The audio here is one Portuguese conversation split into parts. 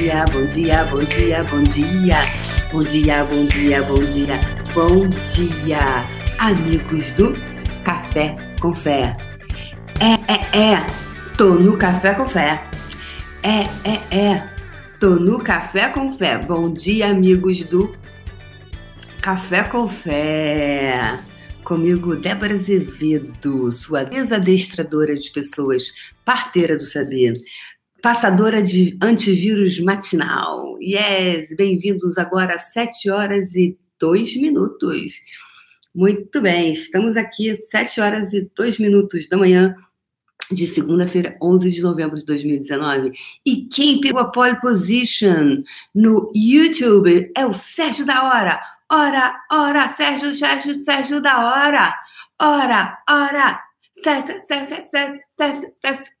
dia, bom dia, bom dia, bom dia. Bom dia, bom dia, bom dia, bom dia, amigos do Café com Fé. É, é, é, tô no Café com Fé. É, é, é, tô no Café com Fé. Bom dia, amigos do Café com Fé. Comigo, Débora Azevedo, sua desadestradora de pessoas, parteira do saber passadora de antivírus matinal. Yes, bem-vindos agora às 7 horas e 2 minutos. Muito bem, estamos aqui 7 horas e 2 minutos da manhã de segunda-feira, 11 de novembro de 2019. E quem pegou a pole position no YouTube é o Sérgio da Hora. Ora, ora, Sérgio, Sérgio, Sérgio da Hora. Ora, ora, Sérgio, Sérgio, Sérgio,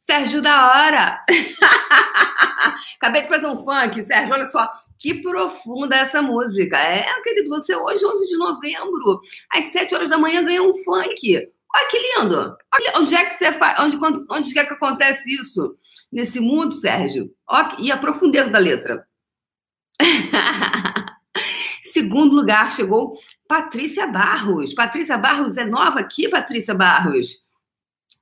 Sérgio, da hora. Acabei de fazer um funk, Sérgio, olha só. Que profunda essa música. É, querido, você hoje, 11 de novembro, às 7 horas da manhã, ganhou um funk. Olha que lindo. Olha, onde é que você faz? Onde, onde é que acontece isso? Nesse mundo, Sérgio? Olha, e a profundeza da letra. Segundo lugar, chegou Patrícia Barros. Patrícia Barros é nova aqui, Patrícia Barros.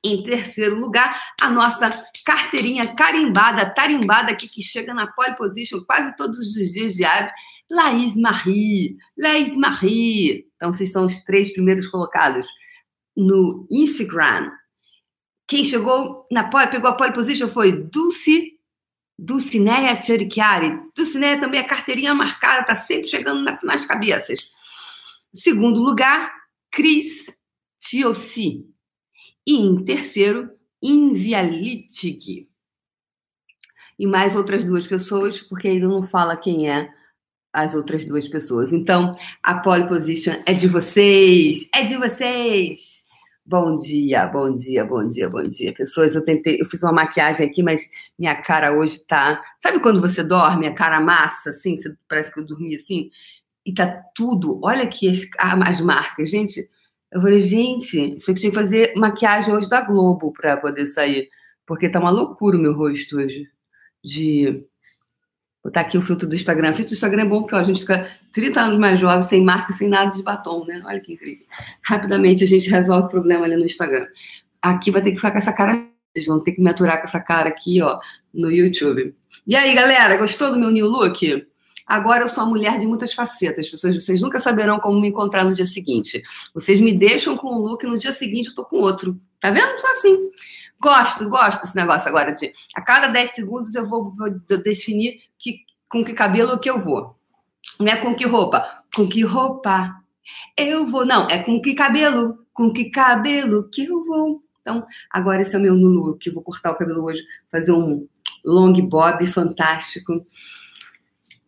Em terceiro lugar, a nossa carteirinha carimbada, tarimbada aqui, que chega na pole position quase todos os dias diários, Laís Marie. Laís Marie. Então, vocês são os três primeiros colocados no Instagram. Quem chegou na pole, pegou a pole position foi Dulce, Dulcineia Cherichiari. Dulcineia também é carteirinha marcada, tá sempre chegando na, nas cabeças. Segundo lugar, Cris Tiossi. E em terceiro, Invialitic. E mais outras duas pessoas, porque ainda não fala quem é as outras duas pessoas. Então, a pole position é de vocês, é de vocês. Bom dia, bom dia, bom dia, bom dia, pessoas. Eu tentei, eu fiz uma maquiagem aqui, mas minha cara hoje tá. Sabe quando você dorme, a cara massa, assim, você, parece que eu dormi assim? E tá tudo. Olha aqui as, as marcas, gente. Eu falei, gente, isso aqui tinha que fazer maquiagem hoje da Globo para poder sair. Porque tá uma loucura o meu rosto hoje. De botar aqui o filtro do Instagram. O filtro do Instagram é bom porque ó, a gente fica 30 anos mais jovem, sem marca, sem nada de batom, né? Olha que incrível. Rapidamente a gente resolve o problema ali no Instagram. Aqui vai ter que ficar com essa cara. Vocês vão ter que me aturar com essa cara aqui, ó, no YouTube. E aí, galera, gostou do meu new look? Agora eu sou uma mulher de muitas facetas. Pessoas, vocês nunca saberão como me encontrar no dia seguinte. Vocês me deixam com um look, no dia seguinte eu tô com outro. Tá vendo? Só assim. Gosto, gosto desse negócio agora de a cada 10 segundos eu vou, vou definir que, com que cabelo que eu vou. Não é com que roupa, com que roupa eu vou. Não, é com que cabelo, com que cabelo que eu vou. Então, agora esse é o meu no look. Eu vou cortar o cabelo hoje, fazer um long bob fantástico.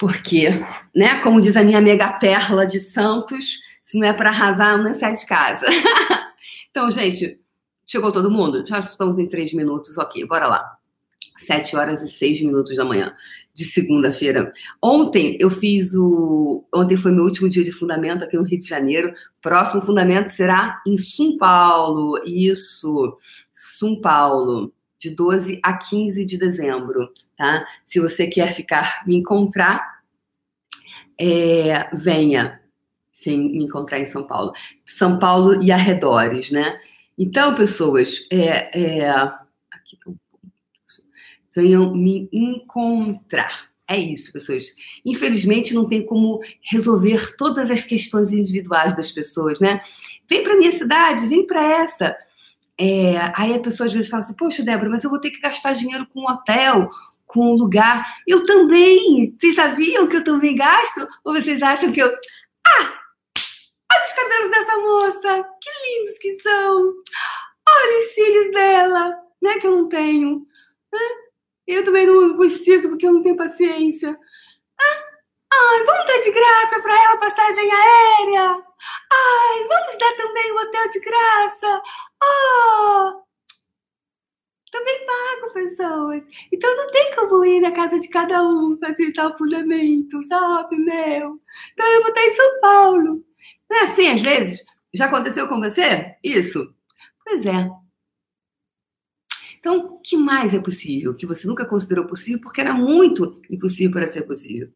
Porque, né, como diz a minha mega perla de Santos, se não é para arrasar, não sai de casa. então, gente, chegou todo mundo? Já estamos em três minutos, ok, bora lá. Sete horas e seis minutos da manhã de segunda-feira. Ontem eu fiz o. Ontem foi meu último dia de fundamento aqui no Rio de Janeiro. Próximo fundamento será em São Paulo. Isso, São Paulo de 12 a 15 de dezembro, tá? Se você quer ficar, me encontrar, é, venha sem me encontrar em São Paulo. São Paulo e arredores, né? Então, pessoas, é, é, aqui tá venham me encontrar. É isso, pessoas. Infelizmente, não tem como resolver todas as questões individuais das pessoas, né? Vem para minha cidade, vem para essa. É, aí a pessoa às vezes fala assim, poxa, Débora, mas eu vou ter que gastar dinheiro com um hotel, com um lugar. Eu também! Vocês sabiam que eu também gasto? Ou vocês acham que eu. Ah! Olha os cabelos dessa moça! Que lindos que são! Olha os cílios dela! Né? Que eu não tenho. Né? Eu também não preciso porque eu não tenho paciência. Ai, vamos dar de graça para ela passagem aérea! Ai, vamos dar também um hotel de graça! Oh! Também pago pessoas. Então não tem como ir na casa de cada um facilitar o fundamento, sabe, meu? Então eu vou estar em São Paulo. Não é assim, às vezes? Já aconteceu com você? Isso? Pois é. Então, o que mais é possível? Que você nunca considerou possível porque era muito impossível para ser possível.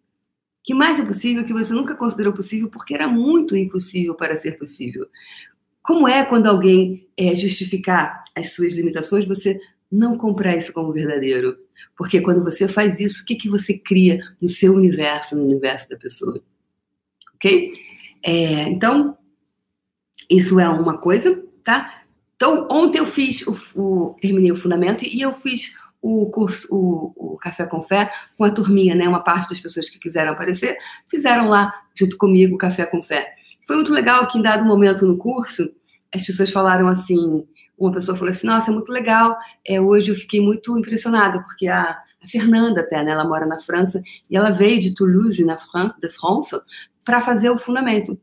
Que mais é possível que você nunca considerou possível porque era muito impossível para ser possível? Como é quando alguém é, justificar as suas limitações, você não comprar isso como verdadeiro? Porque quando você faz isso, o que, que você cria no seu universo, no universo da pessoa? Ok? É, então, isso é uma coisa, tá? Então, ontem eu fiz, o, o, terminei o fundamento e eu fiz o curso, o, o, Café com Fé, com a turminha, né? Uma parte das pessoas que quiseram aparecer, fizeram lá, junto comigo, o Café com Fé. Foi muito legal que, em dado momento no curso, as pessoas falaram assim, uma pessoa falou assim, nossa, é muito legal, é, hoje eu fiquei muito impressionada, porque a, a Fernanda até, né, ela mora na França, e ela veio de Toulouse, na França, de France, para fazer o fundamento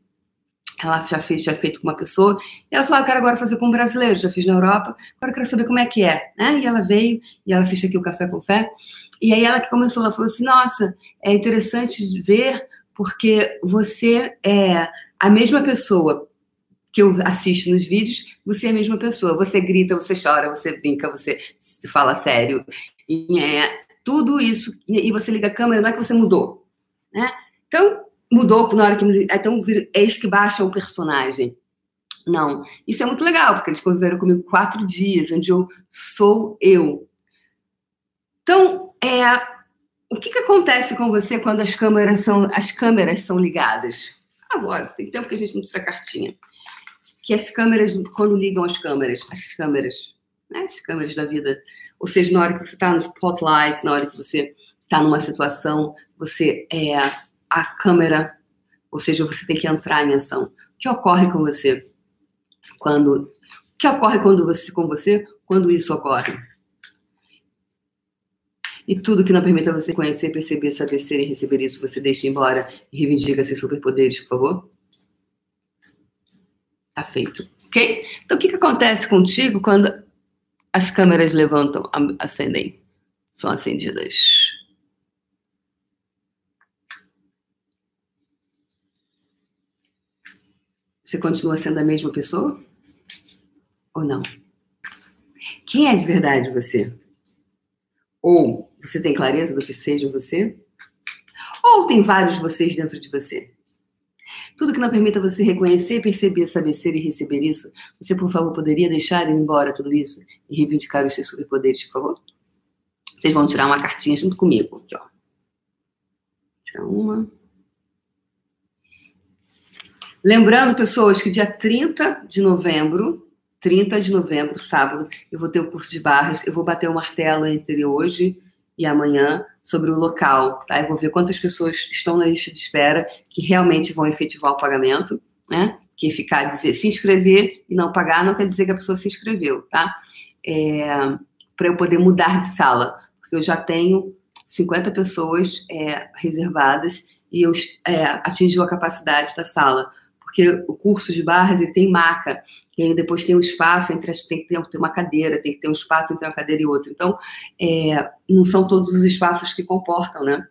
ela já fez, já feito com uma pessoa, e ela falou, ah, eu quero agora fazer com um brasileiro, já fiz na Europa, agora eu quero saber como é que é, né? E ela veio, e ela assiste aqui o Café com Fé, e aí ela que começou, ela falou assim, nossa, é interessante ver, porque você é a mesma pessoa que eu assisto nos vídeos, você é a mesma pessoa, você grita, você chora, você brinca, você fala sério, e é tudo isso, e você liga a câmera, não é que você mudou, né? Então, mudou na hora que. Então, eis que baixa o personagem. Não. Isso é muito legal, porque eles conviveram comigo quatro dias, onde eu sou eu. Então, é, o que, que acontece com você quando as câmeras são, as câmeras são ligadas? Agora, tem tempo que a gente não tira cartinha. Que as câmeras, quando ligam as câmeras, as câmeras, né, as câmeras da vida, ou seja, na hora que você está no spotlight, na hora que você está numa situação, você é a câmera, ou seja, você tem que entrar em ação. O que ocorre com você quando o que ocorre quando você com você quando isso ocorre? E tudo que não permita você conhecer, perceber, saber ser e receber isso, você deixa embora e reivindica seus superpoderes, por favor? Tá feito, ok? Então, o que, que acontece contigo quando as câmeras levantam, acendem, são acendidas? Você continua sendo a mesma pessoa? Ou não? Quem é de verdade você? Ou você tem clareza do que seja você? Ou tem vários vocês dentro de você? Tudo que não permita você reconhecer, perceber, saber ser e receber isso, você, por favor, poderia deixar ir embora tudo isso e reivindicar os seus superpoderes, por favor? Vocês vão tirar uma cartinha junto comigo. Aqui, ó. Tirar uma. Lembrando, pessoas, que dia 30 de novembro, 30 de novembro, sábado, eu vou ter o curso de barras, eu vou bater o martelo entre hoje e amanhã sobre o local, tá? Eu vou ver quantas pessoas estão na lista de espera que realmente vão efetivar o pagamento, né? Que ficar dizer se inscrever e não pagar não quer dizer que a pessoa se inscreveu, tá? É, para eu poder mudar de sala, porque eu já tenho 50 pessoas é, reservadas e eu é, atingiu a capacidade da sala porque o curso de barras ele tem maca, e aí depois tem um espaço entre as, tem que ter, uma cadeira, tem que ter um espaço entre uma cadeira e outra. Então, é, não são todos os espaços que comportam, né?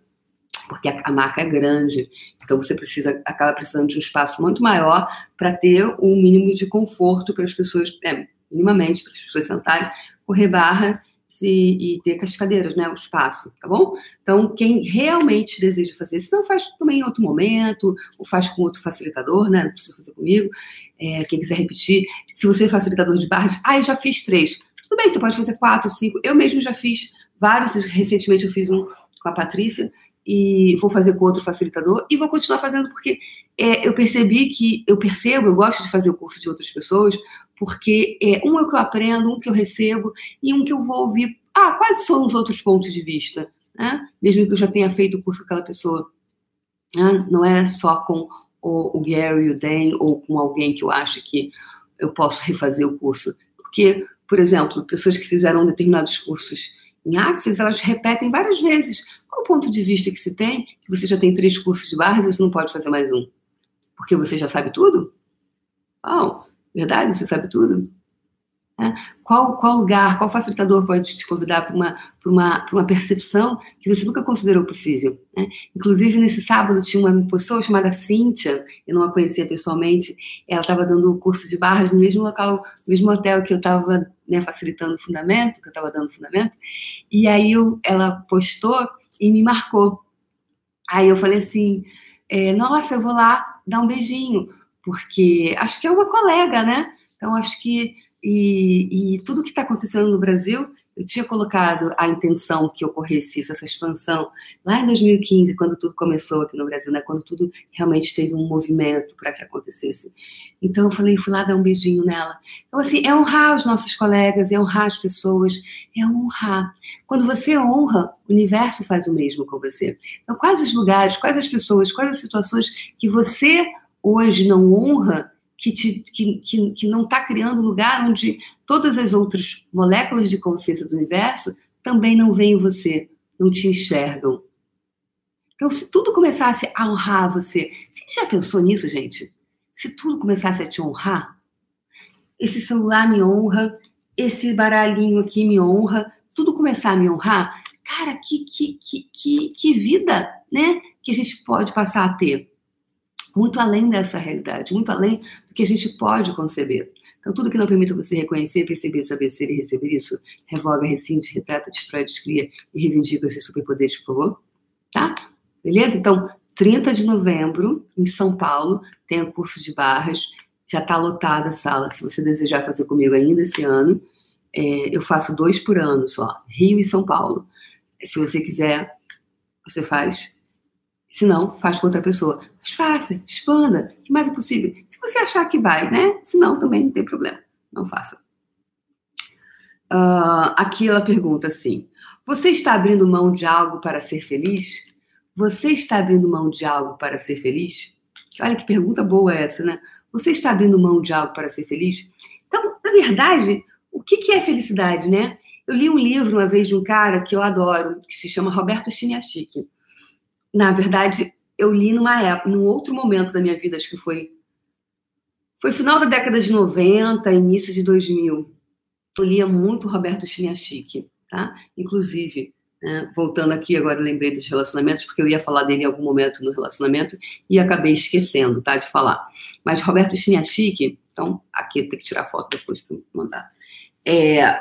Porque a, a maca é grande, então você precisa acaba precisando de um espaço muito maior para ter um mínimo de conforto para as pessoas, é, minimamente para as pessoas sentarem, correr barra e, e ter cascadeiras, né? O espaço, tá bom? Então, quem realmente deseja fazer, se não faz também em outro momento, ou faz com outro facilitador, né? Não precisa fazer comigo. É, quem quiser repetir, se você é facilitador de barras, ah, eu já fiz três. Tudo bem, você pode fazer quatro, cinco. Eu mesmo já fiz vários, recentemente eu fiz um com a Patrícia, e vou fazer com outro facilitador e vou continuar fazendo porque é, eu percebi que eu percebo, eu gosto de fazer o curso de outras pessoas, porque é, um é o que eu aprendo, um que eu recebo e um que eu vou ouvir. Ah, quais são os outros pontos de vista? Né? Mesmo que eu já tenha feito o curso com aquela pessoa. Né? Não é só com o, o Gary, o Dan ou com alguém que eu acho que eu posso refazer o curso. Porque, por exemplo, pessoas que fizeram determinados cursos em Axis, elas repetem várias vezes. Qual o ponto de vista que se tem? Que você já tem três cursos de barras e você não pode fazer mais um? Porque você já sabe tudo? Oh, Verdade? Você sabe tudo? Né? Qual, qual lugar, qual facilitador pode te convidar para uma, uma, uma percepção que você nunca considerou possível? Né? Inclusive, nesse sábado, tinha uma pessoa chamada Cíntia, eu não a conhecia pessoalmente, ela estava dando o curso de barras no mesmo local, no mesmo hotel que eu estava né, facilitando o fundamento, que eu estava dando fundamento, e aí eu, ela postou e me marcou. Aí eu falei assim, é, nossa, eu vou lá dar um beijinho, porque acho que é uma colega, né? Então, acho que e, e tudo que está acontecendo no Brasil, eu tinha colocado a intenção que ocorresse isso, essa expansão, lá em 2015, quando tudo começou aqui no Brasil, né? quando tudo realmente teve um movimento para que acontecesse. Então eu falei, fui lá dar um beijinho nela. Então, assim, é honrar os nossos colegas, é honrar as pessoas, é honrar. Quando você honra, o universo faz o mesmo com você. Então, quais os lugares, quais as pessoas, quais as situações que você hoje não honra que, te, que, que, que não está criando lugar onde todas as outras moléculas de consciência do universo também não veem você, não te enxergam. Então, se tudo começasse a honrar você, você já pensou nisso, gente? Se tudo começasse a te honrar, esse celular me honra, esse baralhinho aqui me honra, tudo começar a me honrar, cara, que, que, que, que, vida, né? Que a gente pode passar a ter muito além dessa realidade, muito além do que a gente pode conceber. Então, tudo que não permita você reconhecer, perceber, saber ser e receber isso, revoga, rescinde, retrata, destrói, descria e reivindica esses superpoderes, por favor. Tá? Beleza? Então, 30 de novembro, em São Paulo, tem o curso de barras. Já está lotada a sala. Se você desejar fazer comigo ainda esse ano, é, eu faço dois por ano só, Rio e São Paulo. Se você quiser, você faz se não, faz com outra pessoa. Mas faça, expanda, o que mais é possível. Se você achar que vai, né? Se não, também não tem problema. Não faça. Uh, aqui ela pergunta assim: Você está abrindo mão de algo para ser feliz? Você está abrindo mão de algo para ser feliz? Olha que pergunta boa essa, né? Você está abrindo mão de algo para ser feliz? Então, na verdade, o que, que é felicidade, né? Eu li um livro uma vez de um cara que eu adoro, que se chama Roberto Chiniachik na verdade, eu li numa época, num outro momento da minha vida, acho que foi foi final da década de 90, início de 2000. Eu lia muito Roberto Chiniachik, tá? Inclusive, né, voltando aqui agora, lembrei dos relacionamentos, porque eu ia falar dele em algum momento no relacionamento e acabei esquecendo, tá, de falar. Mas Roberto Chiniachik, então, aqui tem que tirar foto depois para mandar. É,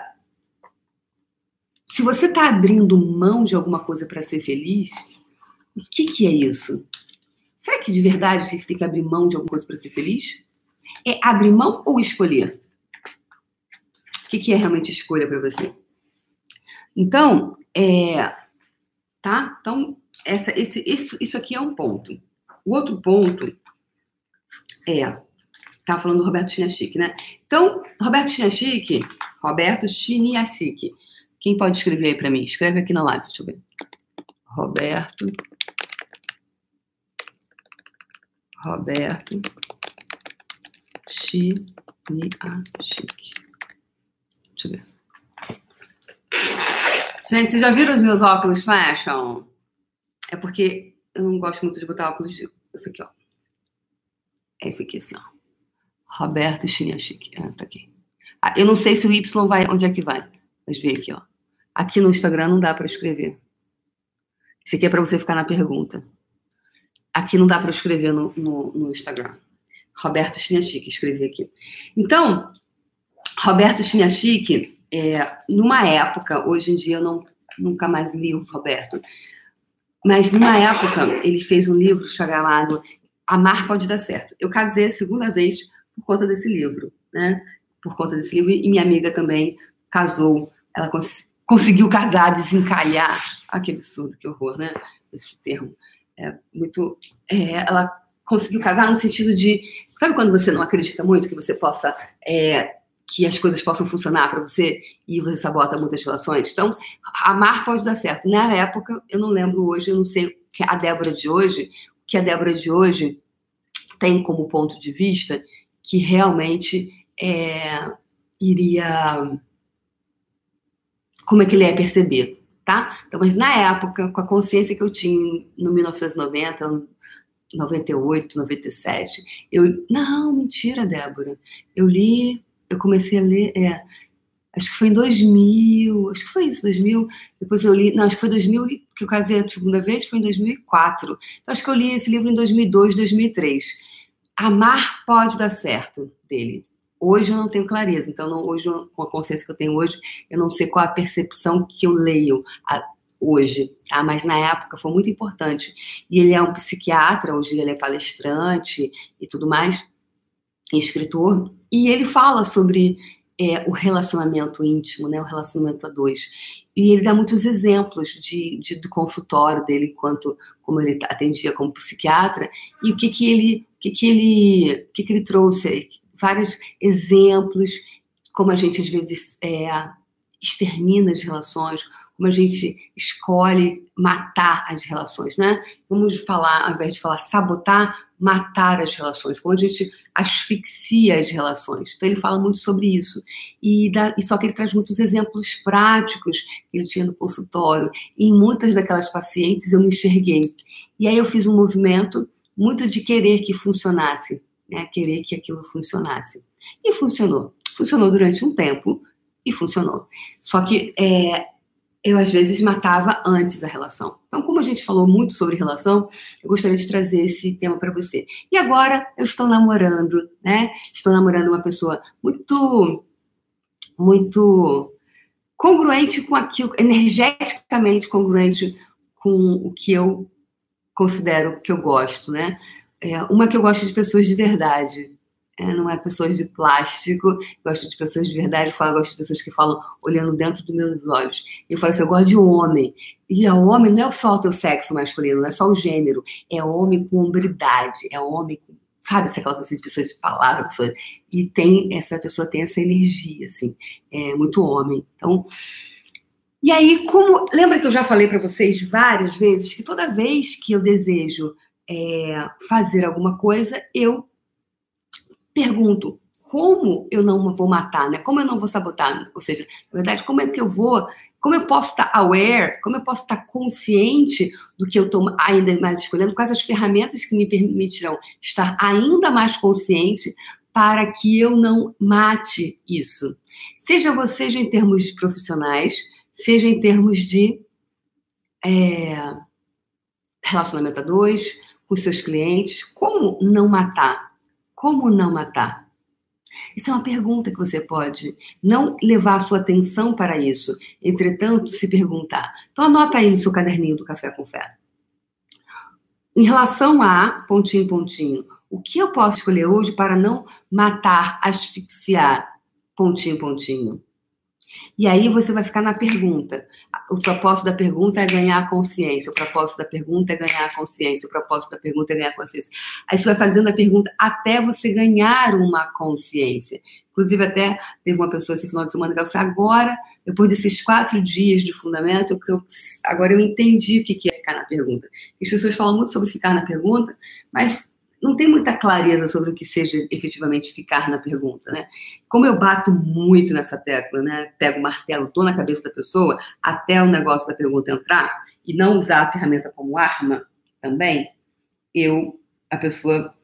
se você está abrindo mão de alguma coisa para ser feliz, o que, que é isso? Que de verdade a gente tem que abrir mão de alguma coisa para ser feliz? É abrir mão ou escolher? O que, que é realmente escolha para você? Então, é, tá? Então, essa, esse, isso, isso aqui é um ponto. O outro ponto é, tá falando do Roberto Chiniachik, né? Então, Roberto Chiniachik, Roberto Chiniachik. Quem pode escrever aí para mim? Escreve aqui na live, deixa eu ver. Roberto Roberto Chiniachik. Deixa eu ver. Gente, vocês já viram os meus óculos fashion? É porque eu não gosto muito de botar óculos de... Esse aqui, ó. É esse aqui, assim, ó. Roberto Chiniachik. É, tá aqui. Ah, eu não sei se o Y vai... Onde é que vai? Mas vê aqui, ó. Aqui no Instagram não dá para escrever. Isso aqui é para você ficar na pergunta. Aqui não dá para escrever no, no, no, Instagram. Roberto Chiniachik, escrevi aqui. Então, Roberto Chiniachik, é, numa época, hoje em dia eu não, nunca mais li o Roberto, mas numa época ele fez um livro chamado Amar Pode Dar Certo. Eu casei a segunda vez por conta desse livro, né? Por conta desse livro, e minha amiga também casou. Ela cons conseguiu casar, desencalhar. Ah, que absurdo, que horror, né? Esse termo é, muito. É, ela conseguiu casar no sentido de. Sabe quando você não acredita muito que você possa. É, que as coisas possam funcionar para você e você sabota muitas relações? Então, amar pode dar certo. Na época, eu não lembro hoje, eu não sei que a Débora de hoje, que a Débora de hoje tem como ponto de vista que realmente é, iria. Como é que ele ia perceber? Tá? Então, mas na época, com a consciência que eu tinha no 1990, 98, 97, eu. Não, mentira, Débora. Eu li, eu comecei a ler. É, acho que foi em 2000, acho que foi isso, 2000. Depois eu li, não, acho que foi 2000 que eu casei a segunda vez, foi em 2004. Então, acho que eu li esse livro em 2002, 2003. Amar pode dar certo, dele. Hoje eu não tenho clareza, então não, hoje, com a consciência que eu tenho hoje, eu não sei qual a percepção que eu leio a, hoje, tá? Mas na época foi muito importante. E ele é um psiquiatra, hoje ele é palestrante e tudo mais, e escritor, e ele fala sobre é, o relacionamento íntimo, né? O relacionamento a dois. E ele dá muitos exemplos de, de, do consultório dele, enquanto como ele atendia como psiquiatra, e o que que ele, o que que ele, o que que ele trouxe vários exemplos, como a gente às vezes é, extermina as relações, como a gente escolhe matar as relações, né? Vamos falar, ao invés de falar sabotar, matar as relações, como a gente asfixia as relações. Então ele fala muito sobre isso. E, dá, e só que ele traz muitos exemplos práticos que ele tinha no consultório. E em muitas daquelas pacientes eu me enxerguei. E aí eu fiz um movimento muito de querer que funcionasse né, querer que aquilo funcionasse. E funcionou. Funcionou durante um tempo e funcionou. Só que é, eu às vezes matava antes a relação. Então, como a gente falou muito sobre relação, eu gostaria de trazer esse tema para você. E agora eu estou namorando, né? Estou namorando uma pessoa muito, muito congruente com aquilo, energeticamente congruente com o que eu considero que eu gosto, né? É, uma que eu gosto de pessoas de verdade. É, não é pessoas de plástico, gosto de pessoas de verdade, eu gosto de pessoas que falam olhando dentro dos meus olhos. Eu falo assim, eu gosto de homem. E o homem não é só o teu sexo masculino, não é só o gênero, é homem com hombridade, é homem com sabe, aquela coisa de pessoas de palavra, pessoas, e tem, essa pessoa tem essa energia, assim, é muito homem. Então, e aí, como, lembra que eu já falei para vocês várias vezes que toda vez que eu desejo é, fazer alguma coisa, eu pergunto como eu não vou matar, né? Como eu não vou sabotar? Ou seja, na verdade, como é que eu vou, como eu posso estar aware, como eu posso estar consciente do que eu estou ainda mais escolhendo, quais as ferramentas que me permitirão estar ainda mais consciente para que eu não mate isso. Seja você seja em termos profissionais, seja em termos de é, relacionamento a dois, com seus clientes? Como não matar? Como não matar? Isso é uma pergunta que você pode não levar a sua atenção para isso, entretanto, se perguntar. Então, anota aí no seu caderninho do Café com Fé. Em relação a, pontinho, pontinho, o que eu posso escolher hoje para não matar, asfixiar, pontinho, pontinho? E aí você vai ficar na pergunta. O propósito da pergunta é ganhar consciência. O propósito da pergunta é ganhar consciência. O propósito da pergunta é ganhar consciência. Aí você vai fazendo a pergunta até você ganhar uma consciência. Inclusive, até teve uma pessoa esse final de semana que disse: agora, depois desses quatro dias de fundamento, eu, agora eu entendi o que é ficar na pergunta. As pessoas falam muito sobre ficar na pergunta, mas não tem muita clareza sobre o que seja efetivamente ficar na pergunta, né? Como eu bato muito nessa tecla, né? Pego o martelo, tô na cabeça da pessoa até o negócio da pergunta entrar e não usar a ferramenta como arma também, eu, a pessoa,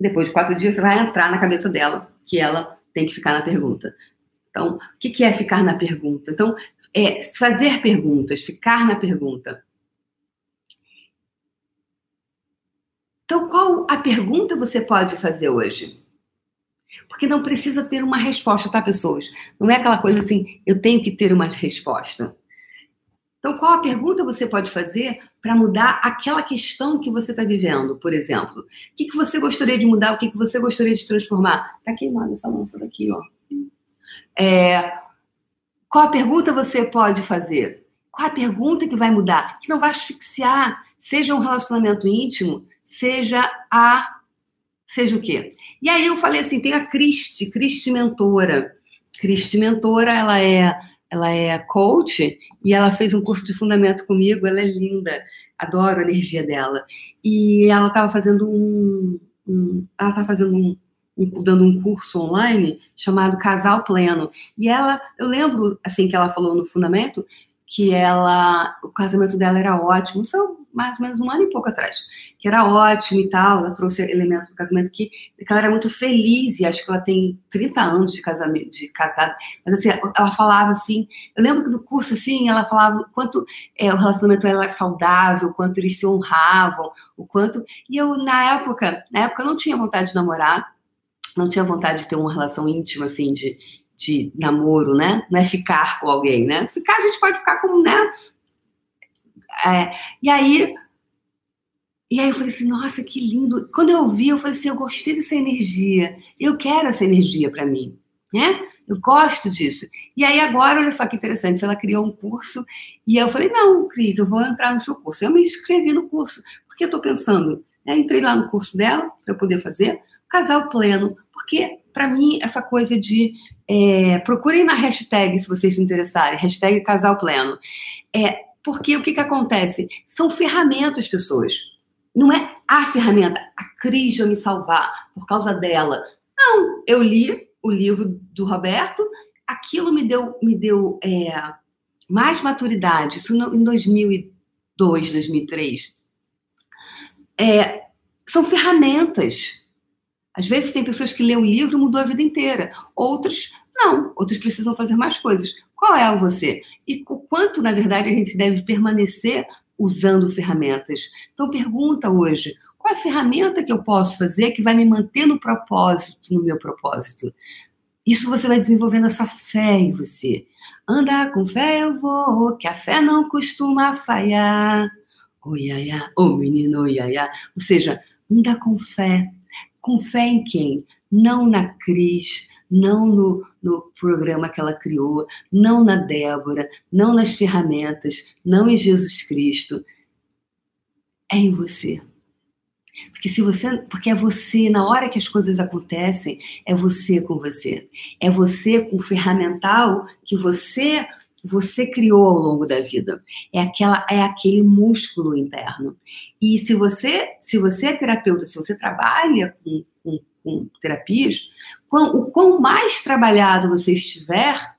depois de quatro dias, vai entrar na cabeça dela que ela tem que ficar na pergunta. Então, o que é ficar na pergunta? Então, é fazer perguntas, ficar na pergunta. Então, qual a pergunta você pode fazer hoje? Porque não precisa ter uma resposta, tá, pessoas? Não é aquela coisa assim, eu tenho que ter uma resposta. Então, qual a pergunta você pode fazer para mudar aquela questão que você está vivendo, por exemplo? O que, que você gostaria de mudar? O que, que você gostaria de transformar? Está queimando essa lâmpada aqui, ó. É, qual a pergunta você pode fazer? Qual a pergunta que vai mudar? Que não vai asfixiar, seja um relacionamento íntimo, seja a. Seja o quê? E aí eu falei assim: tem a Cristi, Cristi Mentora. Cristi Mentora, ela é, ela é coach e ela fez um curso de fundamento comigo, ela é linda, adoro a energia dela. E ela estava fazendo um, um ela estava fazendo um, um, dando um curso online chamado Casal Pleno. E ela, eu lembro assim que ela falou no fundamento que ela, o casamento dela era ótimo, isso mais ou menos um ano e pouco atrás, que era ótimo e tal, ela trouxe elementos do casamento que, que ela era muito feliz, e acho que ela tem 30 anos de casamento, de casada, mas assim, ela falava assim, eu lembro que no curso, assim, ela falava quanto é, o relacionamento era saudável, quanto eles se honravam, o quanto, e eu, na época, na época eu não tinha vontade de namorar, não tinha vontade de ter uma relação íntima, assim, de, de namoro, né? Não é ficar com alguém, né? Ficar, a gente pode ficar com, né? É, e aí, e aí eu falei assim, nossa, que lindo. Quando eu vi, eu falei assim, eu gostei dessa energia. Eu quero essa energia para mim, né? Eu gosto disso. E aí agora, olha só que interessante, ela criou um curso e eu falei, não, Cris, eu vou entrar no seu curso. Eu me inscrevi no curso, porque eu estou pensando, né? entrei lá no curso dela para eu poder fazer casal pleno, porque para mim essa coisa de é, procurem na hashtag se vocês se interessarem, hashtag casal pleno. É, porque o que, que acontece? São ferramentas, pessoas. Não é a ferramenta, a Cris vai me salvar por causa dela. Não, eu li o livro do Roberto, aquilo me deu, me deu é, mais maturidade, isso em 2002, 2003. É, são ferramentas. Às vezes tem pessoas que lêem um livro e mudou a vida inteira. Outras não, outros precisam fazer mais coisas. Qual é o você? E o quanto, na verdade, a gente deve permanecer usando ferramentas? Então, pergunta hoje: qual é a ferramenta que eu posso fazer que vai me manter no propósito, no meu propósito? Isso você vai desenvolvendo essa fé em você. Andar com fé eu vou, que a fé não costuma falhar. Oiaiá, ô oh, menino, oiaiá. Ou seja, anda com fé. Com fé em quem? Não na Cris, não no, no programa que ela criou, não na Débora, não nas ferramentas, não em Jesus Cristo. É em você. Porque se você, porque é você, na hora que as coisas acontecem, é você com você. É você com o ferramental que você você criou ao longo da vida. É aquela é aquele músculo interno. E se você, se você é terapeuta, se você trabalha com, com, com terapias, o quão mais trabalhado você estiver,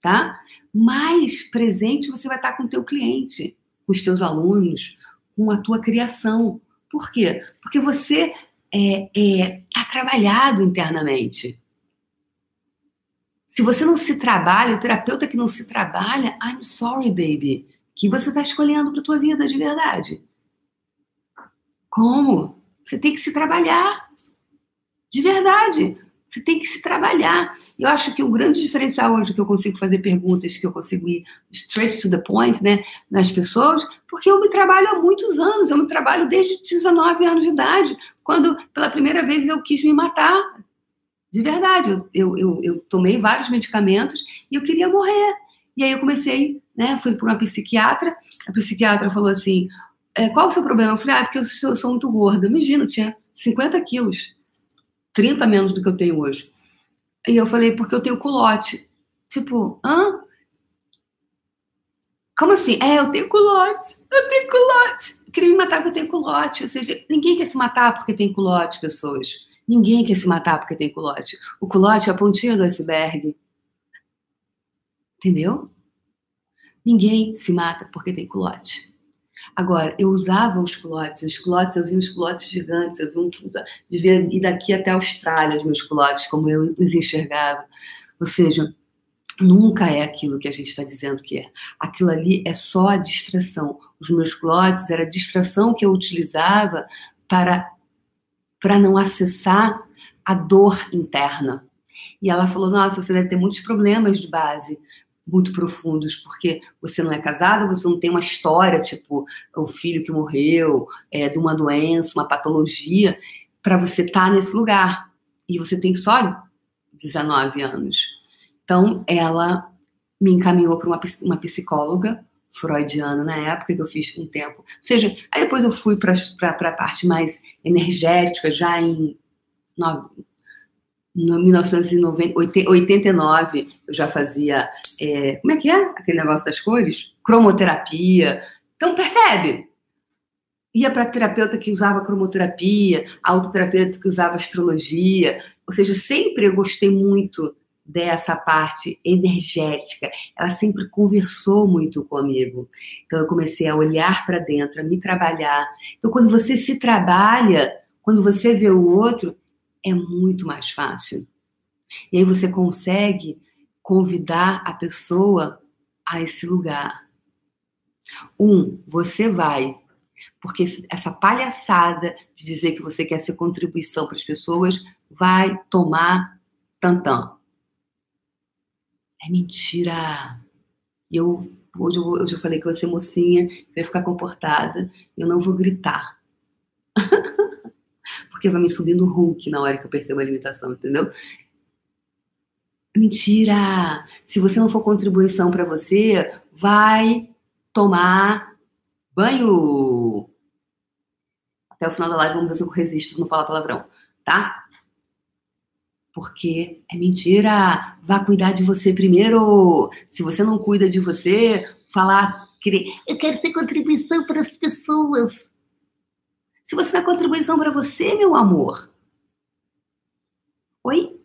tá? Mais presente você vai estar com o teu cliente, com os teus alunos, com a tua criação. Por quê? Porque você é, é tá trabalhado internamente. Se você não se trabalha, o terapeuta que não se trabalha, I'm sorry, baby, que você está escolhendo para tua vida de verdade. Como? Você tem que se trabalhar. De verdade. Você tem que se trabalhar. Eu acho que o grande diferencial hoje que eu consigo fazer perguntas, que eu consigo ir straight to the point, né, nas pessoas, porque eu me trabalho há muitos anos. Eu me trabalho desde 19 anos de idade, quando pela primeira vez eu quis me matar. De verdade, eu, eu, eu, tomei vários medicamentos e eu queria morrer. E aí eu comecei, né, fui para uma psiquiatra. A psiquiatra falou assim: é, qual o seu problema? Eu falei, ah, porque eu sou, sou muito gorda. Imagina, eu tinha 50 quilos. 30 menos do que eu tenho hoje. E eu falei, porque eu tenho culote. Tipo, hã? Como assim? É, eu tenho culote. Eu tenho culote. Eu queria me matar porque eu tenho culote. Ou seja, ninguém quer se matar porque tem culote, pessoas. Ninguém quer se matar porque tem culote. O culote é a pontinha do iceberg. Entendeu? Ninguém se mata porque tem culote. Agora, eu usava os culotes, os culotes, eu vi uns culotes gigantes, eu vi um, devia ir daqui até a Austrália, os meus culotes, como eu os enxergava. Ou seja, nunca é aquilo que a gente está dizendo que é. Aquilo ali é só a distração. Os meus culotes era a distração que eu utilizava para, para não acessar a dor interna. E ela falou: Nossa, você deve ter muitos problemas de base muito profundos, porque você não é casada, você não tem uma história, tipo, o filho que morreu, é, de uma doença, uma patologia, para você estar tá nesse lugar. E você tem só 19 anos. Então, ela me encaminhou para uma, uma psicóloga freudiana na época que eu fiz um tempo. Ou seja, aí depois eu fui para a parte mais energética, já em no 1989 eu já fazia, é, como é que é aquele negócio das cores? Cromoterapia. Então, percebe? Ia para terapeuta que usava cromoterapia, autoterapeuta que usava astrologia. Ou seja, sempre eu gostei muito dessa parte energética. Ela sempre conversou muito comigo. Então eu comecei a olhar para dentro, a me trabalhar. Então quando você se trabalha, quando você vê o outro, é muito mais fácil. E aí você consegue convidar a pessoa a esse lugar. Um, você vai, porque essa palhaçada de dizer que você quer ser contribuição para as pessoas vai tomar tantã. É mentira. Eu hoje eu, hoje eu falei que você mocinha vai ficar comportada. Eu não vou gritar. porque vai me subindo Hulk na hora que eu percebo a limitação, entendeu? Mentira! Se você não for contribuição para você, vai tomar banho. Até o final da live, vamos ver se eu resisto não falar palavrão, tá? Porque é mentira. Vá cuidar de você primeiro. Se você não cuida de você, falar, querer, eu quero ser contribuição para as pessoas. Se você é contribuição para você, meu amor. Oi?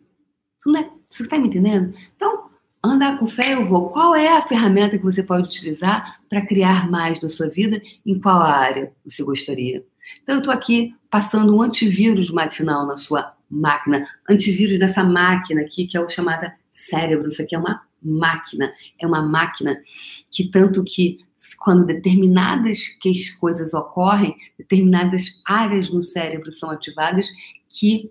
É você está me entendendo? Então, andar com fé eu vou. Qual é a ferramenta que você pode utilizar para criar mais da sua vida? Em qual área você gostaria? Então, eu estou aqui passando um antivírus matinal na sua máquina. Antivírus dessa máquina aqui, que é o chamada cérebro. Isso aqui é uma máquina. É uma máquina que tanto que quando determinadas coisas ocorrem, determinadas áreas no cérebro são ativadas que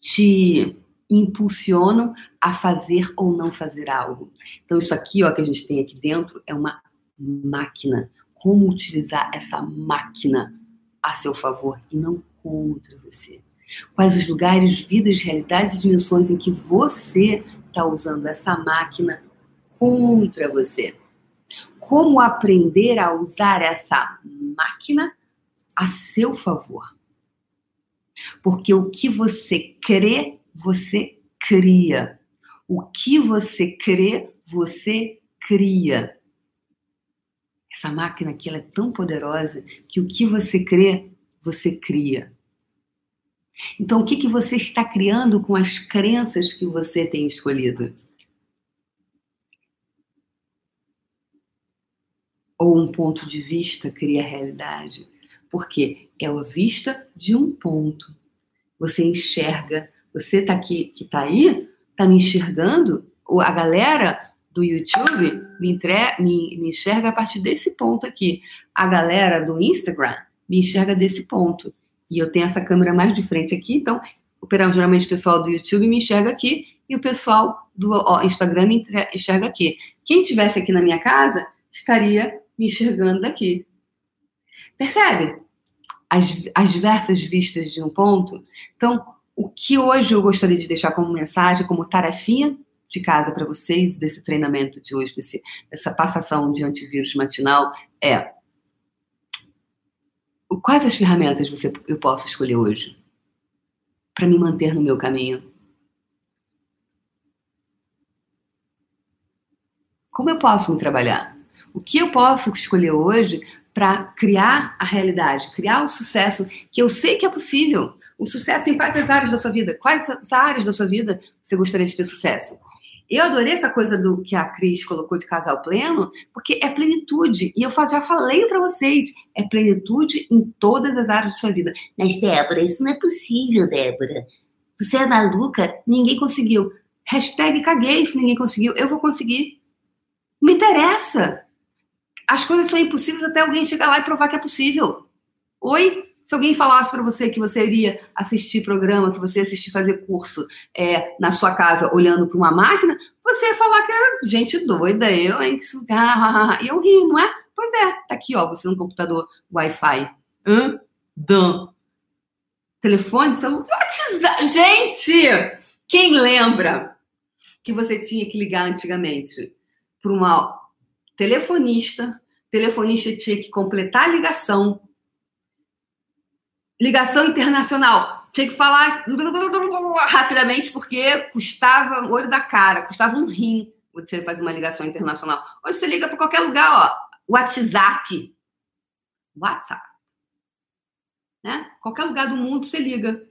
te impulsionam a fazer ou não fazer algo. Então, isso aqui ó, que a gente tem aqui dentro é uma máquina. Como utilizar essa máquina a seu favor e não contra você? Quais os lugares, vidas, realidades e dimensões em que você está usando essa máquina contra você? Como aprender a usar essa máquina a seu favor? Porque o que você crê você cria. O que você crê, você cria. Essa máquina aqui ela é tão poderosa que o que você crê, você cria. Então, o que, que você está criando com as crenças que você tem escolhido? Ou um ponto de vista cria realidade? Porque é a vista de um ponto. Você enxerga você tá aqui, que tá aí, tá me enxergando? A galera do YouTube me, entre... me, me enxerga a partir desse ponto aqui. A galera do Instagram me enxerga desse ponto. E eu tenho essa câmera mais de frente aqui, então, geralmente o pessoal do YouTube me enxerga aqui e o pessoal do ó, Instagram me enxerga aqui. Quem estivesse aqui na minha casa estaria me enxergando daqui. Percebe? As, as diversas vistas de um ponto. Então, o que hoje eu gostaria de deixar como mensagem, como tarefinha de casa para vocês, desse treinamento de hoje, desse, dessa passação de antivírus matinal, é quais as ferramentas você, eu posso escolher hoje para me manter no meu caminho? Como eu posso me trabalhar? O que eu posso escolher hoje para criar a realidade, criar o sucesso que eu sei que é possível? O sucesso em quais áreas da sua vida? Quais áreas da sua vida você gostaria de ter sucesso? Eu adorei essa coisa do que a Cris colocou de casal pleno, porque é plenitude. E eu já falei para vocês, é plenitude em todas as áreas da sua vida. Mas, Débora, isso não é possível, Débora. Você é maluca? Ninguém conseguiu. Hashtag caguei se ninguém conseguiu. Eu vou conseguir. Me interessa. As coisas são impossíveis até alguém chegar lá e provar que é possível. Oi? Se alguém falasse para você que você iria assistir programa, que você ia assistir fazer curso é, na sua casa olhando para uma máquina, você ia falar que era gente doida, eu, hein? E eu ri, não é? Pois é, tá aqui, ó, você no computador Wi-Fi. Hã? Dan. Telefone, celular. Gente! Quem lembra que você tinha que ligar antigamente para uma telefonista? Telefonista tinha que completar a ligação Ligação internacional. Tinha que falar rapidamente porque custava o olho da cara, custava um rim você fazer uma ligação internacional. Hoje você liga para qualquer lugar, ó. WhatsApp. WhatsApp. Né? Qualquer lugar do mundo você liga.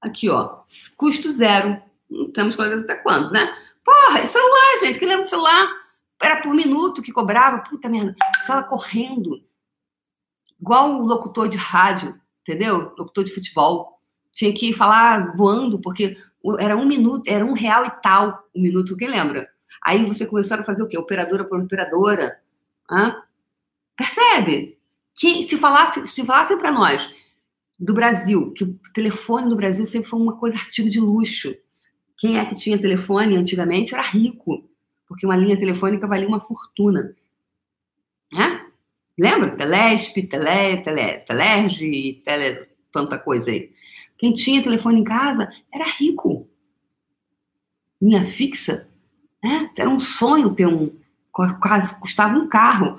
Aqui, ó. Custo zero. Não temos clareza até quando, né? Porra, é celular, gente. Que lembra do celular? Era por minuto que cobrava. Puta merda. Fala correndo. Igual o locutor de rádio, entendeu? Locutor de futebol. Tinha que falar voando, porque era um minuto, era um real e tal o um minuto, quem lembra? Aí você começou a fazer o quê? Operadora por operadora. Hã? Percebe? Que se falasse, se falassem para nós do Brasil, que o telefone no Brasil sempre foi uma coisa artigo de luxo. Quem é que tinha telefone antigamente era rico, porque uma linha telefônica valia uma fortuna. Lembra? Telesp, Tele, Tele, Telerge, tele, tanta coisa aí. Quem tinha telefone em casa era rico. Linha fixa, né? Era um sonho ter um, quase custava um carro.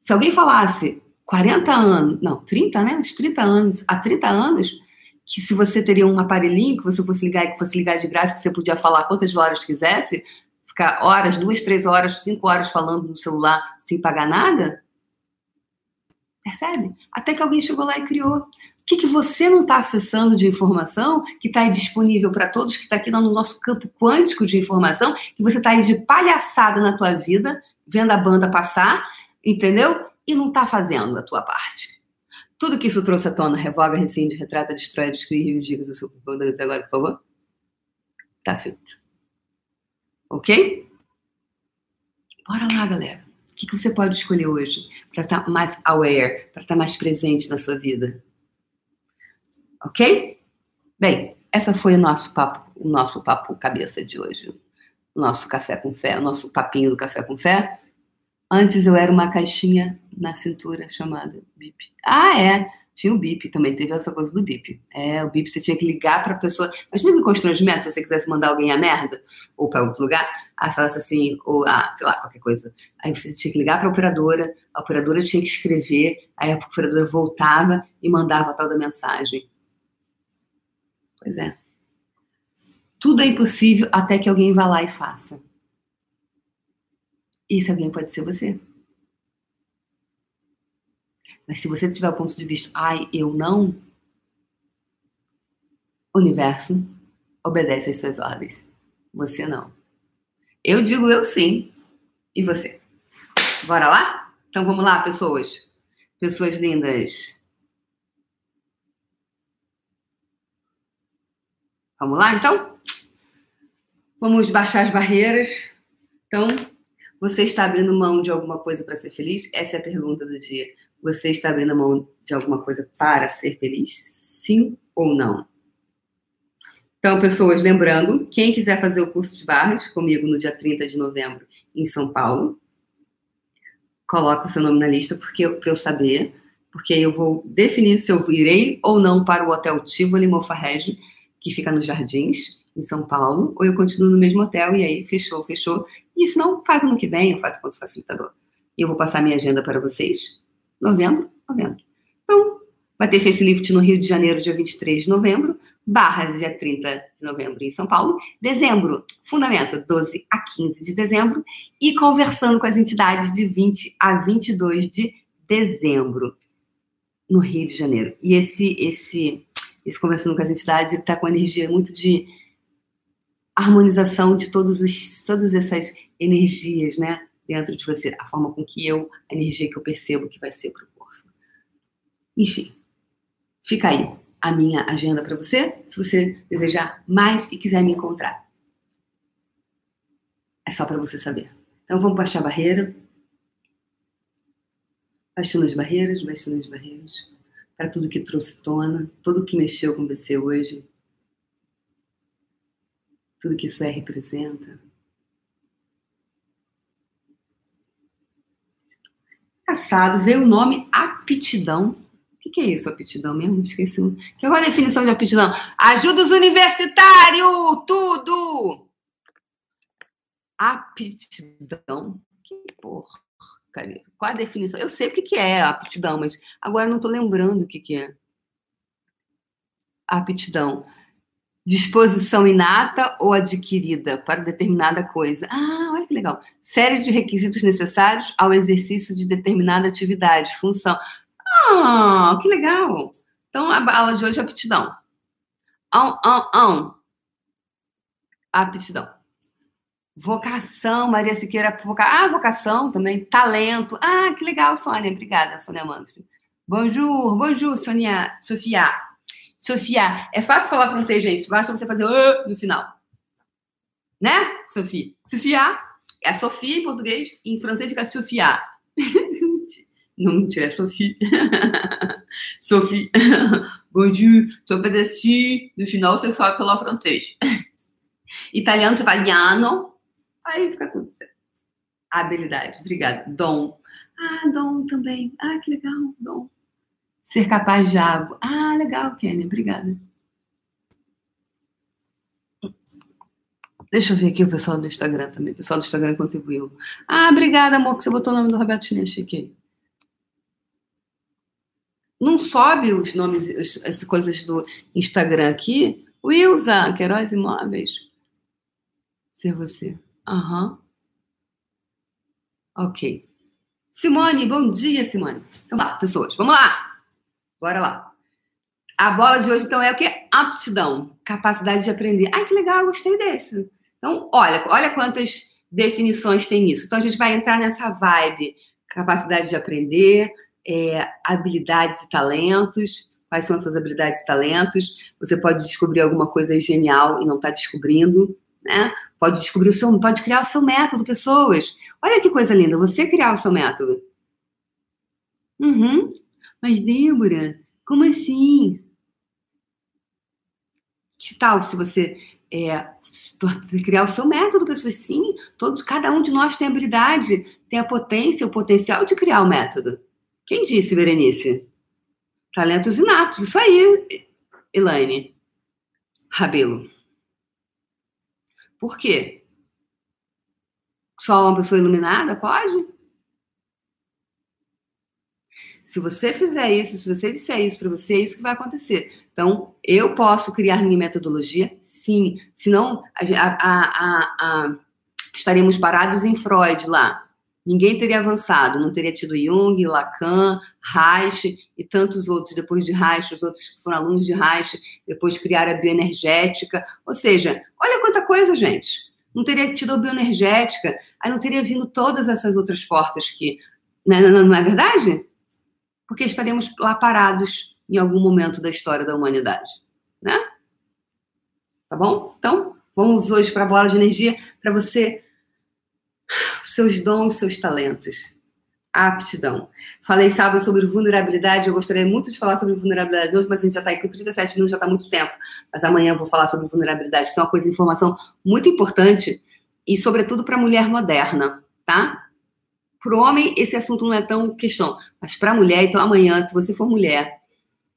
Se alguém falasse 40 anos, não, 30, né? Uns 30 anos, há 30 anos, que se você teria um aparelhinho que você fosse ligar e que fosse ligar de graça, que você podia falar quantas horas quisesse, ficar horas, duas, três horas, cinco horas falando no celular sem pagar nada. Percebe? Até que alguém chegou lá e criou. O que, que você não está acessando de informação que está disponível para todos, que está aqui no nosso campo quântico de informação, que você está aí de palhaçada na tua vida, vendo a banda passar, entendeu? E não está fazendo a tua parte. Tudo que isso trouxe à tona, revoga, rescinde, retrata, destrói, descreve, reivindica o seu agora, por favor. Tá feito. Ok? Bora lá, galera. Que, que você pode escolher hoje para estar tá mais aware, para estar tá mais presente na sua vida? Ok? Bem, essa foi o nosso papo, o nosso papo cabeça de hoje. O nosso café com fé, o nosso papinho do café com fé. Antes eu era uma caixinha na cintura chamada bip. Ah, é. Tinha o bip também, teve essa coisa do bip. É, o bip você tinha que ligar para a pessoa. Imagina que constrangimento se você quisesse mandar alguém a merda, ou para outro lugar, aí falasse assim, ou, ah, sei lá, qualquer coisa. Aí você tinha que ligar para a operadora, a operadora tinha que escrever, aí a operadora voltava e mandava a tal da mensagem. Pois é. Tudo é impossível até que alguém vá lá e faça. E esse alguém pode ser você. Mas se você tiver o ponto de vista, ai, eu não, o universo obedece às suas ordens. Você não. Eu digo eu sim. E você? Bora lá? Então vamos lá, pessoas. Pessoas lindas. Vamos lá, então? Vamos baixar as barreiras. Então, você está abrindo mão de alguma coisa para ser feliz? Essa é a pergunta do dia. Você está abrindo mão de alguma coisa para ser feliz? Sim ou não? Então, pessoas, lembrando, quem quiser fazer o curso de barras comigo no dia 30 de novembro em São Paulo, coloca o seu nome na lista porque para eu saber, porque eu vou definir se eu irei ou não para o Hotel Tivoli Mofarrege, que fica nos Jardins, em São Paulo, ou eu continuo no mesmo hotel e aí fechou, fechou, e se não, faz ano que vem, eu faço quanto facilitador. E eu vou passar minha agenda para vocês. Novembro, novembro. Então, vai ter facelift no Rio de Janeiro, dia 23 de novembro. Barras, dia 30 de novembro em São Paulo. Dezembro, fundamento, 12 a 15 de dezembro. E conversando com as entidades de 20 a 22 de dezembro no Rio de Janeiro. E esse, esse, esse conversando com as entidades, está com energia muito de harmonização de todos os, todas essas energias, né? Dentro de você, a forma com que eu, a energia que eu percebo que vai ser para o curso. Enfim, fica aí a minha agenda para você, se você desejar mais e quiser me encontrar. É só para você saber. Então vamos baixar a barreira. Baixando as barreiras, baixando as barreiras. Para tudo que trouxe tona, tudo que mexeu com você hoje. Tudo que isso é representa. Engraçado, veio o nome aptidão. O que, é isso, aptidão mesmo? Esqueci. Que é a definição de aptidão? Ajuda os universitários! Tudo! Aptidão? Que porra, cara. Qual a definição? Eu sei o que, que é aptidão, mas agora não estou lembrando o que, que é. Aptidão disposição inata ou adquirida para determinada coisa. Ah, que legal. Série de requisitos necessários ao exercício de determinada atividade, função. Ah, que legal. Então, a aula de hoje é aptidão. Um, um, um. Aptidão. Vocação, Maria Siqueira, voca... ah, vocação também, talento. Ah, que legal, Sônia. Obrigada, Sônia Manso. Bonjour, bonjour, Sônia, Sofia. Sofia, é fácil falar francês, gente. Basta você fazer uh, no final. Né, Sofia? Sofia é Sofia em português, em francês fica Sofia. Não, mentira, é Sophie. Sophie. Bonjour, sou pedacinho. No final você sabe falar francês. Italiano você fala Iano. Aí fica tudo certo. Habilidade, obrigada. Dom. Ah, dom também. Ah, que legal, dom. Ser capaz de algo. Ah, legal, Kenny, obrigada. Deixa eu ver aqui o pessoal do Instagram também. O pessoal do Instagram contribuiu. Ah, obrigada, amor, que você botou o nome do Roberto Chinês aqui. Não sobe os nomes, as coisas do Instagram aqui? Wilza, Queiroz Imóveis. Ser você. Aham. Uhum. Ok. Simone, bom dia, Simone. Então tá, pessoas, vamos lá. Bora lá. A bola de hoje, então, é o que? Aptidão. Capacidade de aprender. Ai, que legal, gostei desse. Então, olha, olha quantas definições tem isso. Então, a gente vai entrar nessa vibe. Capacidade de aprender, é, habilidades e talentos. Quais são essas habilidades e talentos? Você pode descobrir alguma coisa genial e não está descobrindo, né? Pode descobrir o seu, pode criar o seu método, pessoas. Olha que coisa linda, você criar o seu método. Uhum. Mas, Débora, como assim? Que tal se você é, criar o seu método, pessoas? Sim, todos, cada um de nós tem habilidade, tem a potência, o potencial de criar o método. Quem disse, Berenice? Talentos inatos. Isso aí, Elaine. Rabelo. Por quê? Só uma pessoa iluminada pode? Se você fizer isso, se você disser isso para você, é isso que vai acontecer. Então, eu posso criar minha metodologia? Sim. Senão, a, a, a, estaremos parados em Freud lá ninguém teria avançado, não teria tido Jung, Lacan, Reich e tantos outros, depois de Reich, os outros que foram alunos de Reich, depois criaram a bioenergética. Ou seja, olha quanta coisa, gente. Não teria tido a bioenergética, aí não teria vindo todas essas outras portas que. Não, não, não é verdade? Porque estaríamos lá parados em algum momento da história da humanidade. Né? Tá bom? Então, vamos hoje para a bola de energia para você seus dons, seus talentos. Aptidão. Falei sábado sobre vulnerabilidade. Eu gostaria muito de falar sobre vulnerabilidade hoje, mas a gente já está aí com 37 minutos, já está muito tempo. Mas amanhã eu vou falar sobre vulnerabilidade, que é uma coisa, informação muito importante e, sobretudo, para a mulher moderna, tá? Para o homem, esse assunto não é tão questão, mas para a mulher, então amanhã, se você for mulher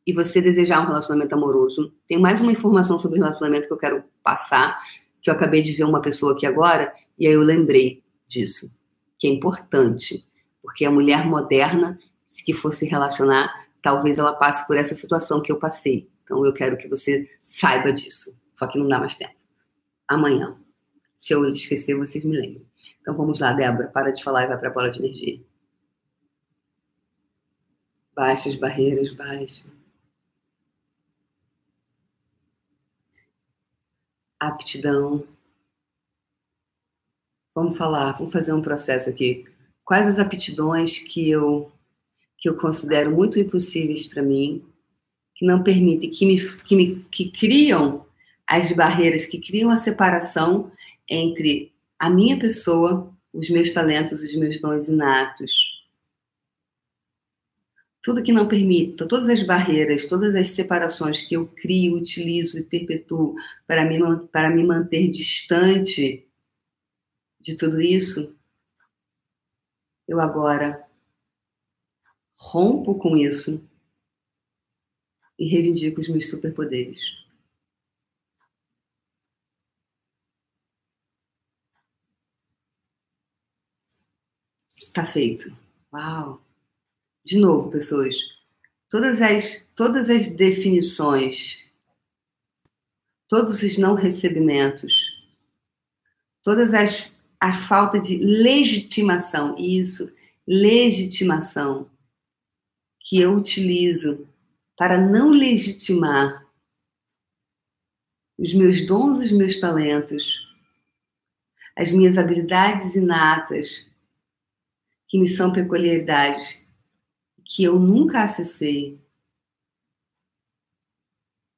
e você desejar um relacionamento amoroso, tem mais uma informação sobre relacionamento que eu quero passar, que eu acabei de ver uma pessoa aqui agora, e aí eu lembrei disso, que é importante, porque a mulher moderna, se for se relacionar, talvez ela passe por essa situação que eu passei. Então eu quero que você saiba disso. Só que não dá mais tempo. Amanhã. Se eu esquecer, vocês me lembrem. Então vamos lá, Débora, para de falar e vai para a bola de energia. Baixa as barreiras, baixa. Aptidão. Vamos falar, vamos fazer um processo aqui. Quais as aptidões que eu que eu considero muito impossíveis para mim, que não permitem, que me, que me que criam as barreiras, que criam a separação entre a minha pessoa, os meus talentos, os meus dons inatos. Tudo que não permite, todas as barreiras, todas as separações que eu crio, utilizo e perpetuo para me, para me manter distante de tudo isso, eu agora rompo com isso e reivindico os meus superpoderes. Tá feito. Uau! De novo, pessoas, todas as, todas as definições, todos os não recebimentos, todas as a falta de legitimação, isso, legitimação, que eu utilizo para não legitimar os meus dons, os meus talentos, as minhas habilidades inatas, que me são peculiaridades que eu nunca acessei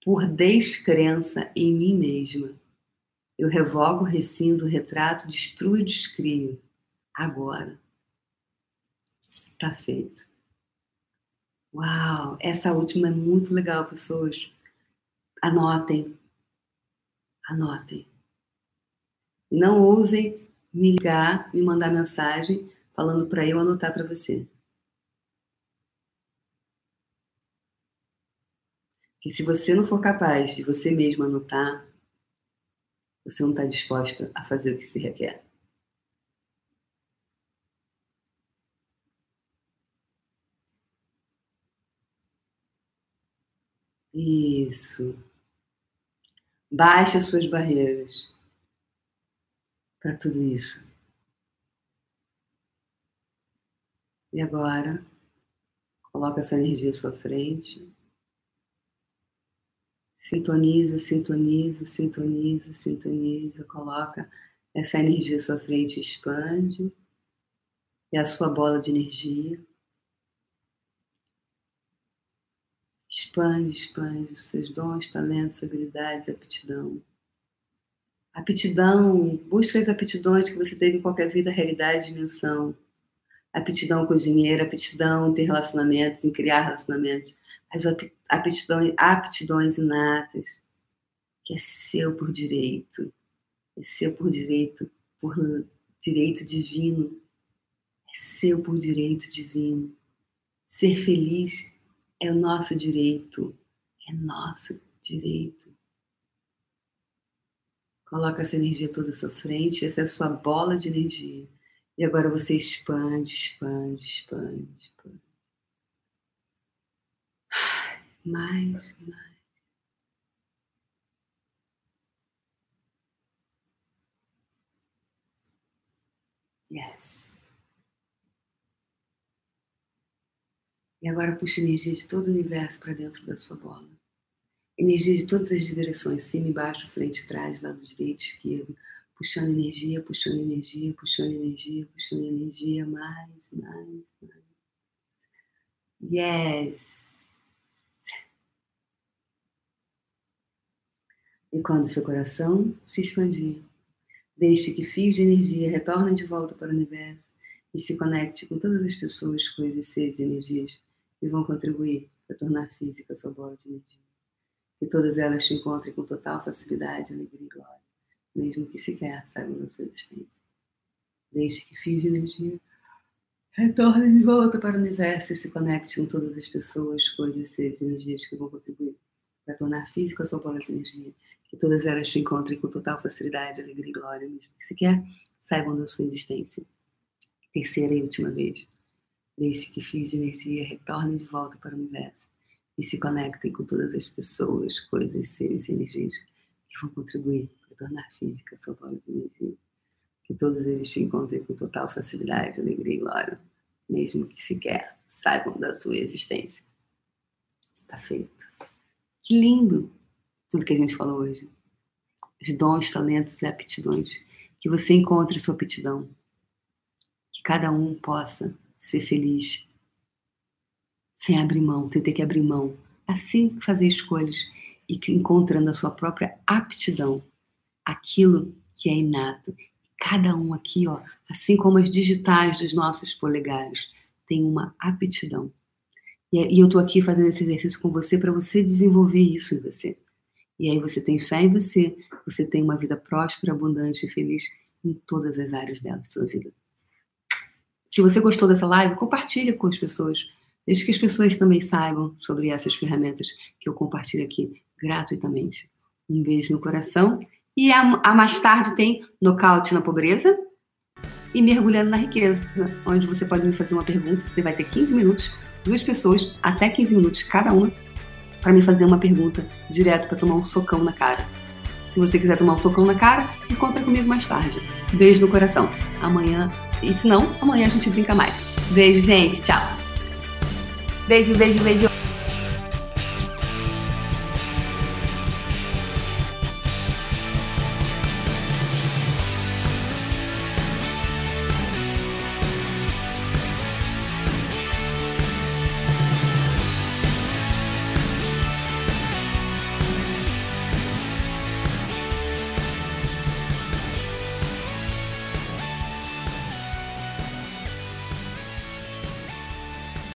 por descrença em mim mesma. Eu revogo, rescindo, retrato, destruo e descrio. Agora. Tá feito. Uau! Essa última é muito legal, pessoas. Anotem. Anotem. Não ousem me ligar, me mandar mensagem falando para eu anotar para você. Que se você não for capaz de você mesmo anotar, você não está disposta a fazer o que se requer. Isso. Baixe as suas barreiras para tudo isso. E agora, coloca essa energia à sua frente. Sintoniza, sintoniza, sintoniza, sintoniza. Coloca essa energia à sua frente, expande. É a sua bola de energia. Expande, expande os seus dons, talentos, habilidades, aptidão. Aptidão, busca as aptidões que você teve em qualquer vida, realidade, dimensão. Aptidão com dinheiro, aptidão em ter relacionamentos, em criar relacionamentos. As aptidões, aptidões inatas, que é seu por direito. É seu por direito, por direito divino. É seu por direito divino. Ser feliz é o nosso direito. É nosso direito. Coloca essa energia toda à sua frente, essa é a sua bola de energia. E agora você expande, expande, expande, expande. Mais, mais. Yes. E agora puxa energia de todo o universo para dentro da sua bola. Energia de todas as direções, cima e baixo, frente, trás, lado direito, esquerdo. Puxando energia, puxando energia, puxando energia, puxando energia, mais, mais, mais. Yes. E quando seu coração se expandir, deixe que fios de energia retornem de volta para o universo e se conecte com todas as pessoas, coisas, seres e energias que vão contribuir para tornar física sua bola de energia que todas elas te encontrem com total facilidade, alegria e glória, mesmo que sequer saibam da sua existência. Deixe que fios de energia retornem de volta para o universo e se conecte com todas as pessoas, coisas, seres e energias que vão contribuir para tornar física sua bola de energia, que todas elas te encontrem com total facilidade, alegria e glória, mesmo que sequer saibam da sua existência. Terceira e última vez. Deixe que fios de energia retornem de volta para o universo e se conectem com todas as pessoas, coisas, seres e energias que vão contribuir para tornar física sua bola de energia. Que todos eles te encontrem com total facilidade, alegria e glória, mesmo que sequer saibam da sua existência. Está feito. Que lindo tudo que a gente falou hoje. Os dons, talentos e aptidões. Que você encontre sua aptidão. Que cada um possa ser feliz sem abrir mão, sem ter que abrir mão. Assim fazer escolhas e encontrando a sua própria aptidão, aquilo que é inato. Cada um aqui, ó, assim como as digitais dos nossos polegares, tem uma aptidão. E eu estou aqui fazendo esse exercício com você para você desenvolver isso em você. E aí você tem fé em você, você tem uma vida próspera, abundante e feliz em todas as áreas dela, da sua vida. Se você gostou dessa live, compartilhe com as pessoas Desde que as pessoas também saibam sobre essas ferramentas que eu compartilho aqui gratuitamente. Um beijo no coração. E a, a mais tarde tem Nocaute na Pobreza e Mergulhando na Riqueza, onde você pode me fazer uma pergunta. Você vai ter 15 minutos, duas pessoas, até 15 minutos cada uma, para me fazer uma pergunta direto para tomar um socão na cara. Se você quiser tomar um socão na cara, encontra comigo mais tarde. Beijo no coração. Amanhã, e se não, amanhã a gente brinca mais. Beijo, gente. Tchau. Beijo, beijo, beijo.